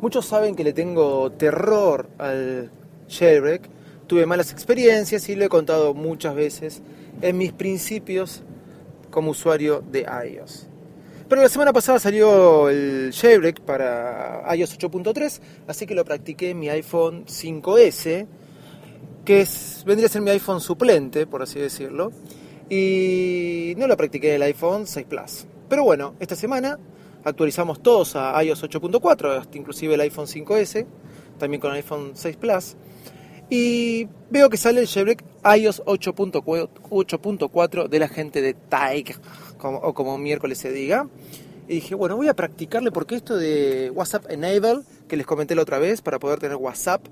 Muchos saben que le tengo terror al jailbreak. Tuve malas experiencias y lo he contado muchas veces en mis principios como usuario de iOS. Pero la semana pasada salió el jailbreak para iOS 8.3, así que lo practiqué en mi iPhone 5S, que vendría a ser mi iPhone suplente, por así decirlo, y no lo practiqué en el iPhone 6 Plus. Pero bueno, esta semana actualizamos todos a iOS 8.4, hasta inclusive el iPhone 5S, también con el iPhone 6 Plus. Y veo que sale el jailbreak iOS 8.4 de la gente de Taik, o como miércoles se diga. Y dije, bueno, voy a practicarle porque esto de WhatsApp Enable, que les comenté la otra vez, para poder tener WhatsApp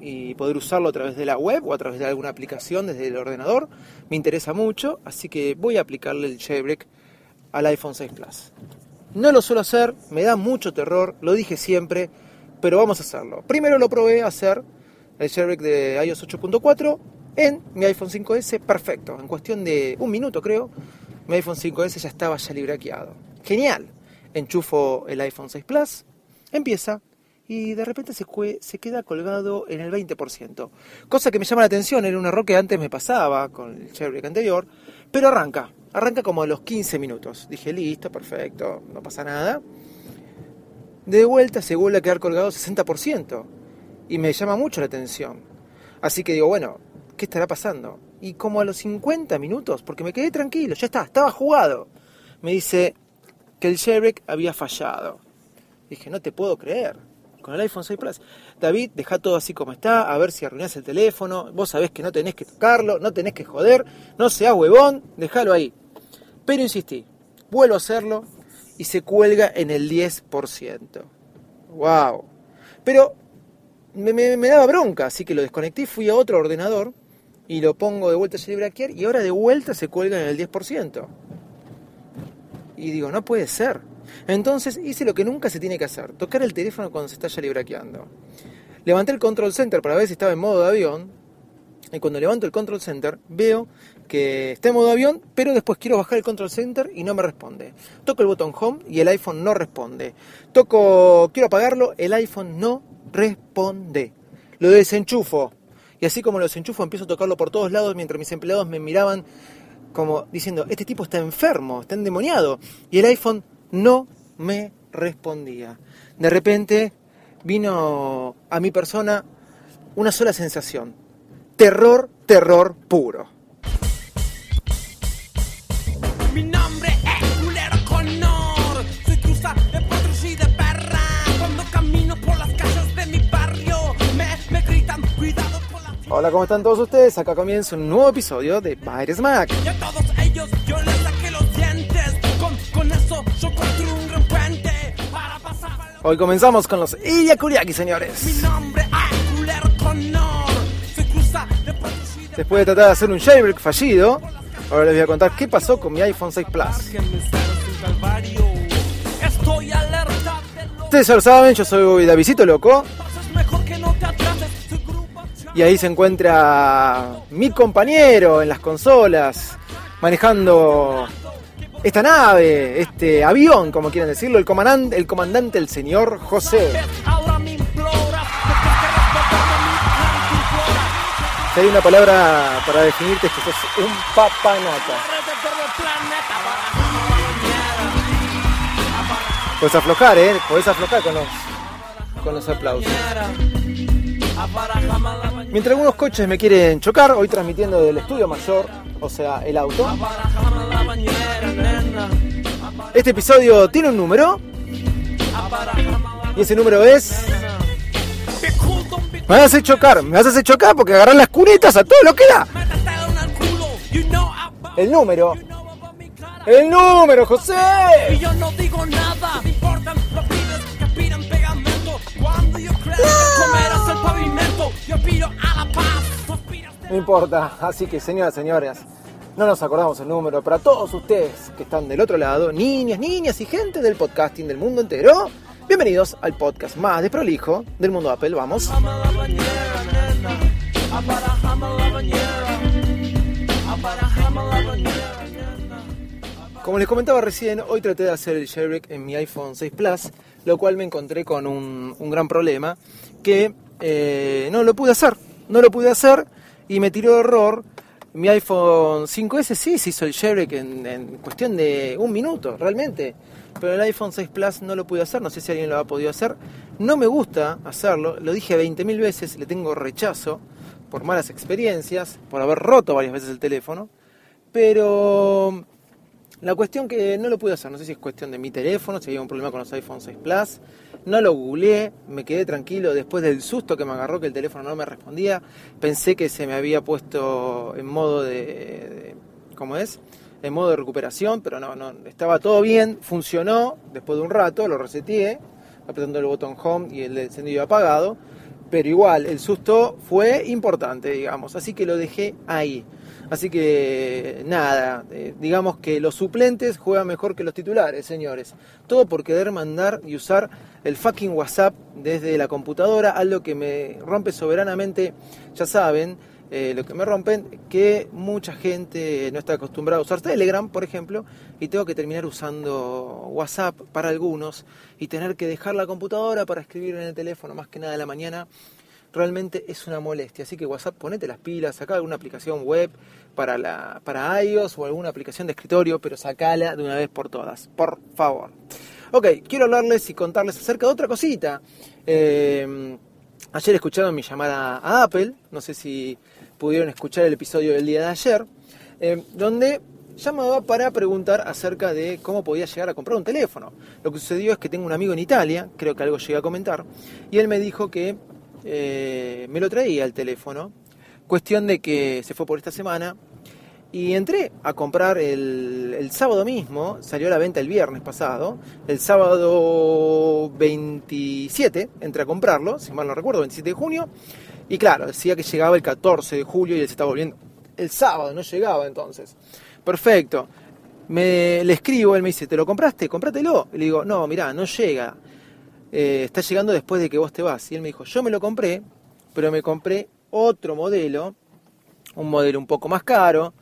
y poder usarlo a través de la web o a través de alguna aplicación desde el ordenador, me interesa mucho, así que voy a aplicarle el jailbreak al iPhone 6 Plus. No lo suelo hacer, me da mucho terror, lo dije siempre, pero vamos a hacerlo. Primero lo probé a hacer el jailbreak de iOS 8.4 en mi iPhone 5S, perfecto. En cuestión de un minuto creo, mi iPhone 5S ya estaba ya librequeado. Genial. Enchufo el iPhone 6 Plus, empieza y de repente se, queda colgado en el 20%. Cosa que me llama la atención, era un error que antes me pasaba con el jailbreak anterior, pero arranca, arranca como a los 15 minutos. Dije, listo, perfecto, no pasa nada. De vuelta se vuelve a quedar colgado 60% y me llama mucho la atención. Así que digo, bueno, ¿qué estará pasando? Y como a los 50 minutos, porque me quedé tranquilo, ya está, estaba jugado, me dice que el jailbreak había fallado. Dije, no te puedo creer con el iPhone 6 Plus. David, deja todo así como está, a ver si arruinás el teléfono, vos sabés que no tenés que tocarlo, no tenés que joder, no seas huevón, déjalo ahí. Pero insistí, vuelvo a hacerlo y se cuelga en el 10%. ¡Wow! Pero me, daba bronca, así que lo desconecté, fui a otro ordenador y lo pongo de vuelta a librequear y ahora de vuelta se cuelga en el 10%. Y digo, no puede ser. Entonces hice lo que nunca se tiene que hacer, tocar el teléfono cuando se está ya librequeando. Levanté el control center para ver si estaba en modo de avión. Y cuando levanto el control center veo que está en modo avión, pero después quiero bajar el control center y no me responde. Toco el botón home y el iPhone no responde. Toco, quiero apagarlo, el iPhone no responde. Lo desenchufo. Y así como lo desenchufo empiezo a tocarlo por todos lados mientras mis empleados me miraban como diciendo, este tipo está enfermo, está endemoniado. Y el iPhone no me respondía. De repente vino a mi persona una sola sensación. Terror, terror puro. Mi nombre es Culero Connor. Soy cruza de potros y de perra. Cuando camino por las calles de mi barrio, me, me gritan cuidado con la... Hola, ¿cómo están todos ustedes? Acá comienza un nuevo episodio de Bytes Mac. Y a todos ellos yo les saqué los dientes. Con, con eso yo construyo un para pasar... Hoy comenzamos con los Iyakuriaki, señores. Mi nombre es Culero. Soy cruza de potros y de Después de tratar de hacer un jailbreak fallido, Ahora les voy a contar qué pasó con mi iPhone 6 Plus. Ustedes ya lo saben, yo soy Davidito Loco. Y ahí se encuentra mi compañero en las consolas, manejando esta nave, este avión, como quieren decirlo, el comandante, el comandante, el señor José. Hay una palabra para definirte es que sos un papanata. Puedes aflojar, ¿eh? Puedes aflojar con los, con los aplausos. Mientras algunos coches me quieren chocar, hoy transmitiendo del estudio mayor, o sea, el auto. Este episodio tiene un número. Y ese número es me vas a chocar, me vas a hacer chocar porque agarrar las cunetas a todo lo que da. El número. El número, José. No No importa, así que señoras, señores, no nos acordamos el número. Para todos ustedes que están del otro lado, niñas, niñas y gente del podcasting del mundo entero, bienvenidos al podcast más desprolijo del mundo Apple. Vamos. Como les comentaba recién, hoy traté de hacer el jailbreak en mi iPhone 6 Plus, lo cual me encontré con un, un gran problema, que eh, no lo pude hacer, no lo pude hacer y me tiró error. Mi iPhone 5S sí se hizo el jailbreak en, cuestión de un minuto, realmente, pero el iPhone 6 Plus no lo pude hacer, no sé si alguien lo ha podido hacer. No me gusta hacerlo, lo dije 20.000 veces, le tengo rechazo por malas experiencias, por haber roto varias veces el teléfono, pero la cuestión que no lo pude hacer, no sé si es cuestión de mi teléfono, si había un problema con los iPhone 6 Plus, no lo googleé, me quedé tranquilo después del susto que me agarró que el teléfono no me respondía, pensé que se me había puesto en modo de, ¿cómo es? En modo de recuperación, pero no, no, estaba todo bien, funcionó, después de un rato lo reseteé, apretando el botón home y el encendido apagado, pero igual, el susto fue importante, digamos, así que lo dejé ahí. Así que nada, eh, digamos que los suplentes juegan mejor que los titulares, señores. Todo por querer mandar y usar el fucking WhatsApp desde la computadora, algo que me rompe soberanamente, ya saben, eh, lo que me rompen, que mucha gente no está acostumbrada a usar Telegram, por ejemplo, y tengo que terminar usando WhatsApp para algunos y tener que dejar la computadora para escribir en el teléfono más que nada de la mañana realmente es una molestia. Así que WhatsApp, ponete las pilas, saca alguna aplicación web para, la, para iOS o alguna aplicación de escritorio, pero sacala de una vez por todas, por favor. Ok, quiero hablarles y contarles acerca de otra cosita. Eh, ayer escucharon mi llamada a Apple, no sé si pudieron escuchar el episodio del día de ayer, eh, donde llamaba para preguntar acerca de cómo podía llegar a comprar un teléfono. Lo que sucedió es que tengo un amigo en Italia, creo que algo llegué a comentar, y él me dijo que eh, me lo traía el teléfono. Cuestión de que se fue por esta semana y entré a comprar el, el, sábado mismo, salió a la venta el viernes pasado, el sábado 27 entré a comprarlo, si mal no recuerdo, 27 de junio, y claro, decía que llegaba el 14 de julio y él se estaba volviendo el sábado, no llegaba entonces. Perfecto. Me, le escribo, él me dice, ¿te lo compraste? Comprátelo. Y le digo, no, mirá, no llega. Eh, está llegando después de que vos te vas. Y él me dijo, yo me lo compré, pero me compré otro modelo, un modelo un poco más caro,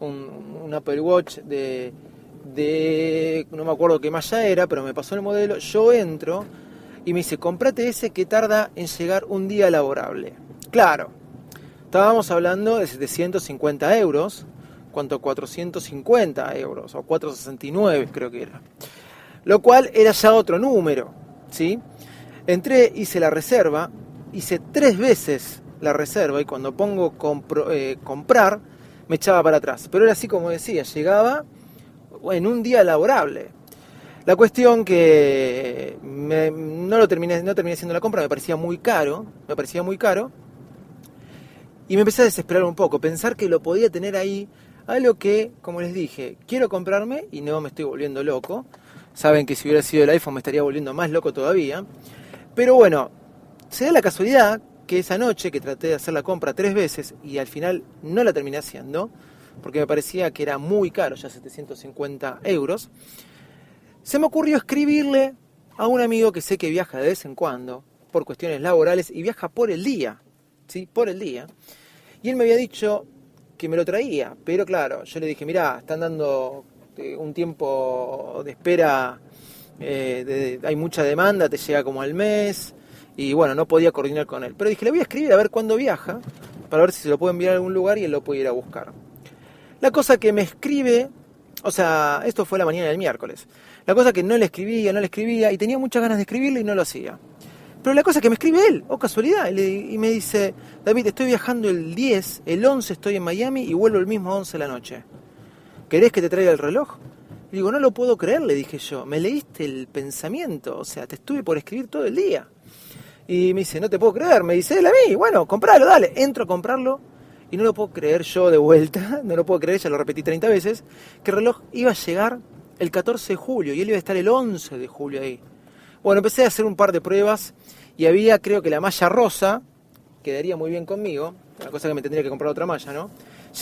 un, Apple Watch de, de, no me acuerdo qué ya era, pero me pasó el modelo, yo entro y me dice, comprate ese que tarda en llegar un día laborable. Claro, estábamos hablando de 750 euros, cuanto 450 euros, o 469 creo que era. Lo cual era ya otro número. ¿sí? Entré, hice la reserva, hice tres veces la reserva y cuando pongo eh, comprar me echaba para atrás. Pero era así como decía, llegaba en un día laborable. La cuestión que no lo terminé, no terminé haciendo la compra, me parecía muy caro, me parecía muy caro. Y me empecé a desesperar un poco, pensar que lo podía tener ahí, algo que, como les dije, quiero comprarme y no me estoy volviendo loco. Saben que si hubiera sido el iPhone me estaría volviendo más loco todavía. Pero bueno, se da la casualidad que esa noche que traté de hacer la compra tres veces y al final no la terminé haciendo, porque me parecía que era muy caro, ya 750 euros, se me ocurrió escribirle a un amigo que sé que viaja de vez en cuando por cuestiones laborales y viaja por el día, ¿sí? Por el día. Y él me había dicho que me lo traía, pero claro, yo le dije, mira, están dando este, un tiempo de espera, eh, hay mucha demanda, te llega como al mes, y bueno, no podía coordinar con él. Pero dije, le voy a escribir a ver cuándo viaja, para ver si se lo puedo enviar a algún lugar y él lo puede ir a buscar. La cosa que me escribe, o sea, esto fue la mañana del miércoles, la cosa que no le escribía, no le escribía, y tenía muchas ganas de escribirle y no lo hacía. Pero la cosa que me escribe él, oh casualidad, y me dice, David, estoy viajando el 10, el 11 estoy en Miami y vuelvo el mismo 11 de la noche. ¿querés que te traiga el reloj? Y digo, no lo puedo creer, le dije yo, me leíste el pensamiento, o sea, te estuve por escribir todo el día. Y me dice, no te puedo creer, me dice él a mí, bueno, compralo, dale, entro a comprarlo y no lo puedo creer yo de vuelta, no lo puedo creer, ya lo repetí 30 veces, que el reloj iba a llegar el 14 de julio y él iba a estar el 11 de julio ahí. Bueno, empecé a hacer un par de pruebas y había creo que la malla rosa, quedaría muy bien conmigo, una cosa que me tendría que comprar otra malla, ¿no?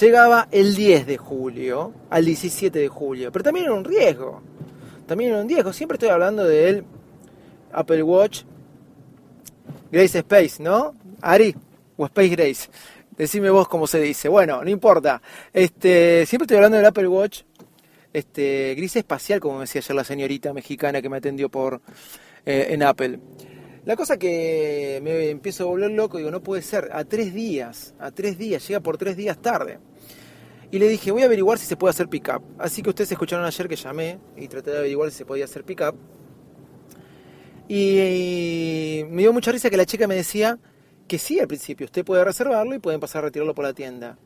Llegaba el 10 de julio al 17 de julio, pero también era un riesgo. También era un riesgo. Siempre estoy hablando del Apple Watch Grace Space, ¿no? Ari, o Space Grace. Decime vos cómo se dice. Bueno, no importa. Este, siempre estoy hablando del Apple Watch este, gris espacial, como me decía ayer la señorita mexicana que me atendió por eh, en Apple. La cosa que me empiezo a volver loco, digo, no puede ser, a tres días, a tres días, llega por tres días tarde. Y le dije, voy a averiguar si se puede hacer pick-up. Así que ustedes escucharon ayer que llamé y traté de averiguar si se podía hacer pick-up. Y, me dio mucha risa que la chica me decía que sí al principio, usted puede reservarlo y pueden pasar a retirarlo por la tienda.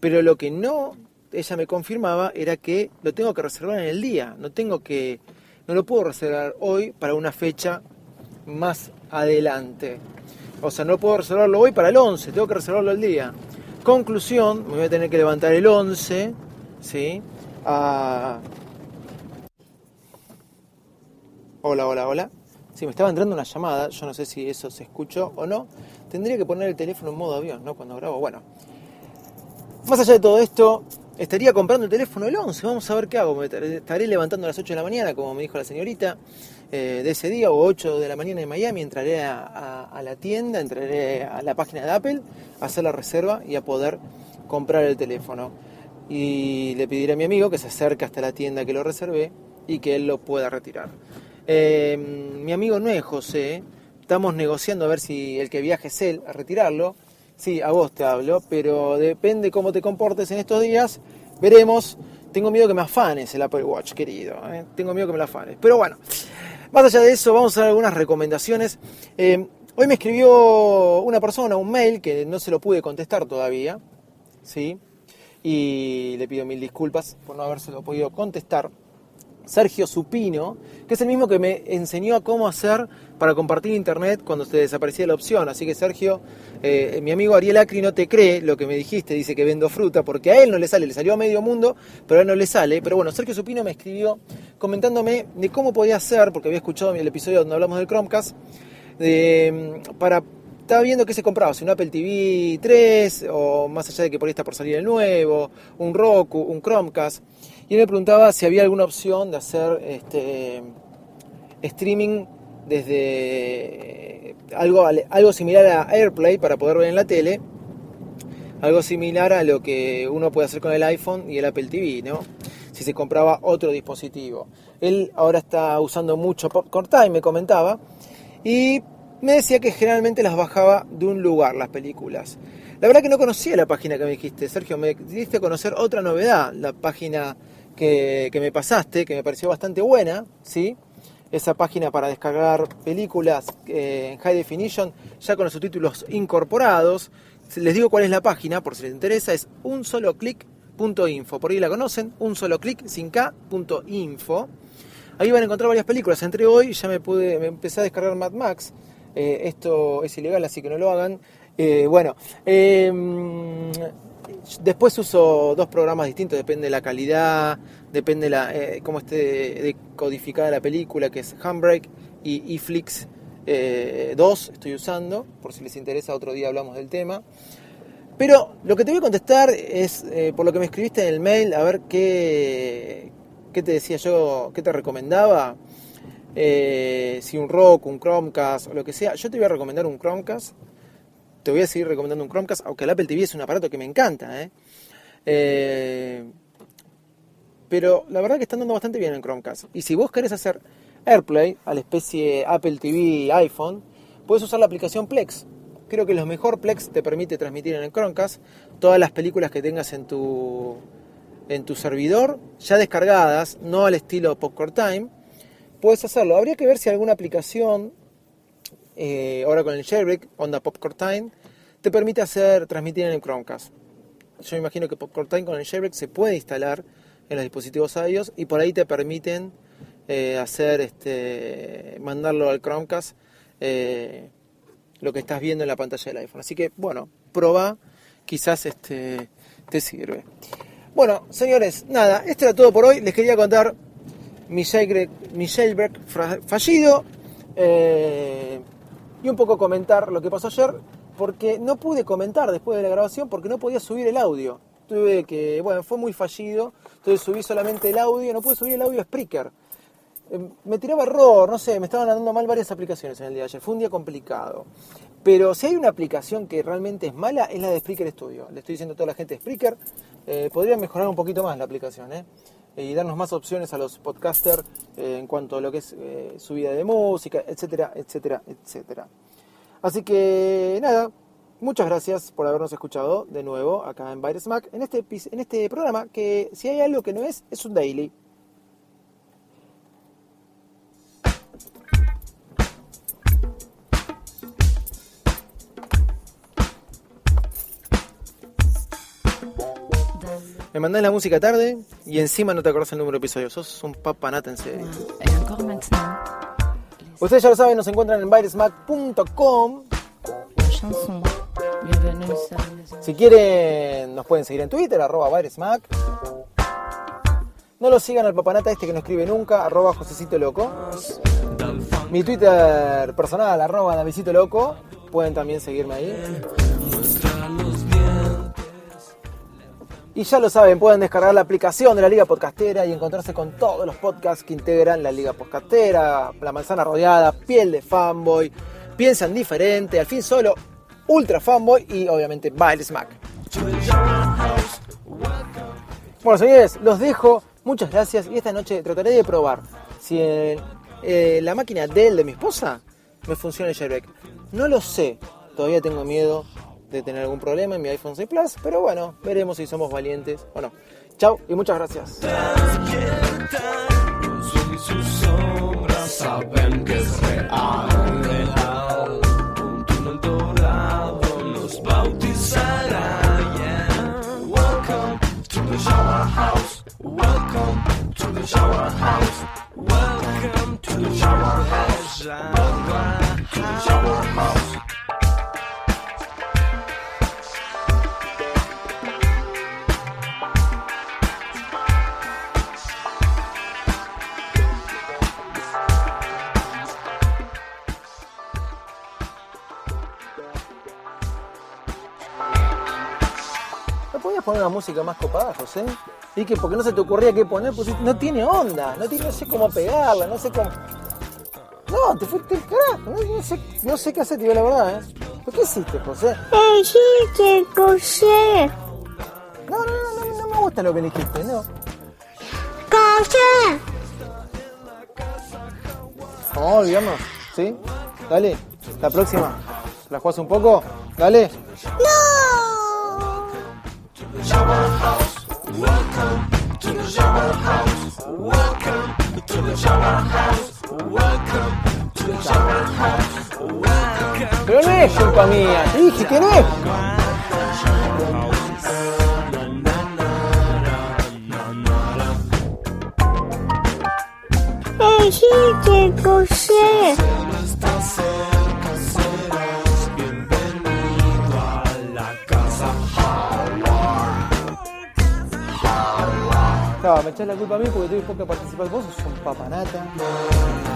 Pero lo que no, ella me confirmaba, era que lo tengo que reservar en el día. No tengo que, no lo puedo reservar hoy para una fecha más adelante. O sea, no puedo reservarlo hoy para el 11, tengo que reservarlo el día. Conclusión, me voy a tener que levantar el 11, ¿sí? Hola, hola, hola. Si me estaba entrando una llamada, yo no sé si eso se escuchó o no. Tendría que poner el teléfono en modo avión, ¿no? Cuando grabo. Bueno, más allá de todo esto, estaría comprando el teléfono el 11. Vamos a ver qué hago. Me estaré levantando a las 8 de la mañana, como me dijo la señorita. Eh, de ese día o 8 de la mañana en Miami, entraré a, la tienda, entraré a la página de Apple, a hacer la reserva y a poder comprar el teléfono. Y le pediré a mi amigo que se acerque hasta la tienda que lo reservé y que él lo pueda retirar. Eh, mi amigo no es José, estamos negociando a ver si el que viaje es él a retirarlo. Sí, a vos te hablo, pero depende cómo te comportes en estos días, veremos. Tengo miedo que me afanes el Apple Watch, querido. ¿eh? Tengo miedo que me lo afanes. Pero bueno, más allá de eso, vamos a dar algunas recomendaciones. Eh, hoy me escribió una persona un mail que no se lo pude contestar todavía, ¿sí? Y le pido mil disculpas por no habérselo podido contestar. Sergio Supino, que es el mismo que me enseñó a cómo hacer para compartir internet cuando se desaparecía la opción. Así que Sergio, eh, mi amigo Ariel Acri no te cree lo que me dijiste, dice que vendo fruta, porque a él no le sale, le salió a medio mundo, pero a él no le sale. Pero bueno, Sergio Supino me escribió comentándome de cómo podía hacer, porque había escuchado el episodio donde hablamos del Chromecast, de, para estaba viendo qué se compraba, si un Apple TV 3 o más allá de que por ahí está por salir el nuevo, un Roku, un Chromecast. Y él me preguntaba si había alguna opción de hacer este, streaming desde algo, algo similar a AirPlay para poder ver en la tele, algo similar a lo que uno puede hacer con el iPhone y el Apple TV, ¿no? Si se compraba otro dispositivo. Él ahora está usando mucho Popcorn Time, me comentaba, y me decía que generalmente las bajaba de un lugar las películas. La verdad que no conocía la página que me dijiste, Sergio, me diste conocer otra novedad, la página que, me pasaste, que me pareció bastante buena, ¿sí? Esa página para descargar películas eh, en high definition, ya con los subtítulos incorporados. Les digo cuál es la página, por si les interesa, es un solo clic.info. Por ahí la conocen, un solo clic sin K.info. Ahí van a encontrar varias películas. Entre hoy ya me pude, me empecé a descargar Mad Max. Eh, esto es ilegal, así que no lo hagan. Eh, bueno, em, Después uso dos programas distintos, depende de la calidad, depende de la, eh, cómo esté codificada la película, que es Handbrake y eFlix 2 eh, estoy usando, por si les interesa otro día hablamos del tema. Pero lo que te voy a contestar es, eh, por lo que me escribiste en el mail, a ver qué, qué te decía yo, qué te recomendaba. si un rock, un Chromecast o lo que sea. Yo te voy a recomendar un Chromecast te voy a seguir recomendando un Chromecast, aunque el Apple TV es un aparato que me encanta. ¿eh? Eh, pero la verdad que están dando bastante bien en Chromecast. Y si vos querés hacer AirPlay a la especie Apple TV iPhone, puedes usar la aplicación Plex. Creo que lo mejor Plex te permite transmitir en el Chromecast todas las películas que tengas en tu, en tu servidor, ya descargadas, no al estilo Popcorn Time. Puedes hacerlo. Habría que ver si alguna aplicación eh, ahora con el jailbreak, onda Popcorn Time, te permite hacer transmitir en el Chromecast. Yo me imagino que Popcorn Time con el jailbreak se puede instalar en los dispositivos iOS y por ahí te permiten eh, hacer este mandarlo al Chromecast eh, lo que estás viendo en la pantalla del iPhone. Así que bueno, prueba, quizás este te sirve. Bueno, señores, nada, esto era todo por hoy. Les quería contar mi jailbreak, mi jailbreak fallido. Y un poco comentar lo que pasó ayer, porque no pude comentar después de la grabación porque no podía subir el audio. Tuve que, bueno, fue muy fallido, entonces subí solamente el audio, no pude subir el audio a Spreaker. Eh, me tiraba error, no sé, me estaban dando mal varias aplicaciones en el día de ayer, fue un día complicado. Pero si hay una aplicación que realmente es mala, es la de Spreaker Studio. Le estoy diciendo a toda la gente de Spreaker, eh, podría mejorar un poquito más la aplicación, ¿eh? Y darnos más opciones a los podcasters eh, en cuanto a lo que es eh, subida de música, etcétera, etcétera, etcétera. Así que nada, muchas gracias por habernos escuchado de nuevo acá en Virus Mac en este, en este programa que si hay algo que no es, es un daily. Me mandás la música tarde y encima no te acordás el número de episodios. Sos un papanata en serio. Ustedes ya lo saben, nos encuentran en virusmac.com. Si quieren, nos pueden seguir en Twitter, arroba virusmac. No lo sigan al papanata este que no escribe nunca, arroba Josecito Loco. Mi Twitter personal, arroba Davidito Loco. Pueden también seguirme ahí. Y ya lo saben, pueden descargar la aplicación de la Liga Podcastera y encontrarse con todos los podcasts que integran la Liga Podcastera, La Manzana Rodeada, Piel de Fanboy, Piensan Diferente, al fin solo Ultra Fanboy y obviamente Baile Smack. Bueno, señores, los dejo. Muchas gracias y esta noche trataré de probar si eh, la máquina Dell de mi esposa me funciona el jailbreak. No lo sé, todavía tengo miedo tener algún problema en mi iPhone 6 Plus, pero bueno, veremos si somos valientes o no. Chao y muchas gracias. Shower house. Poner una música más copada, José? Y que porque no se te ocurría qué poner, pues no tiene onda, no, tiene, no sé cómo pegarla, no sé cómo. No, te fuiste el carajo, no, sé, no sé qué hacer, tío, la verdad, ¿eh? ¿Por qué hiciste, José? Hiciste, José. No, no, no, no, no me gusta lo que dijiste, no. José. Vamos olvidarnos, ¿sí? Dale, la próxima. ¿La jugás un poco? Dale. To the shower house. Welcome to the shower house. Welcome to the shower house. Welcome. Pero no es culpa mía, dije que no es. José. Me echas la culpa a mí porque tuve poca participación. Vos sos un papanata.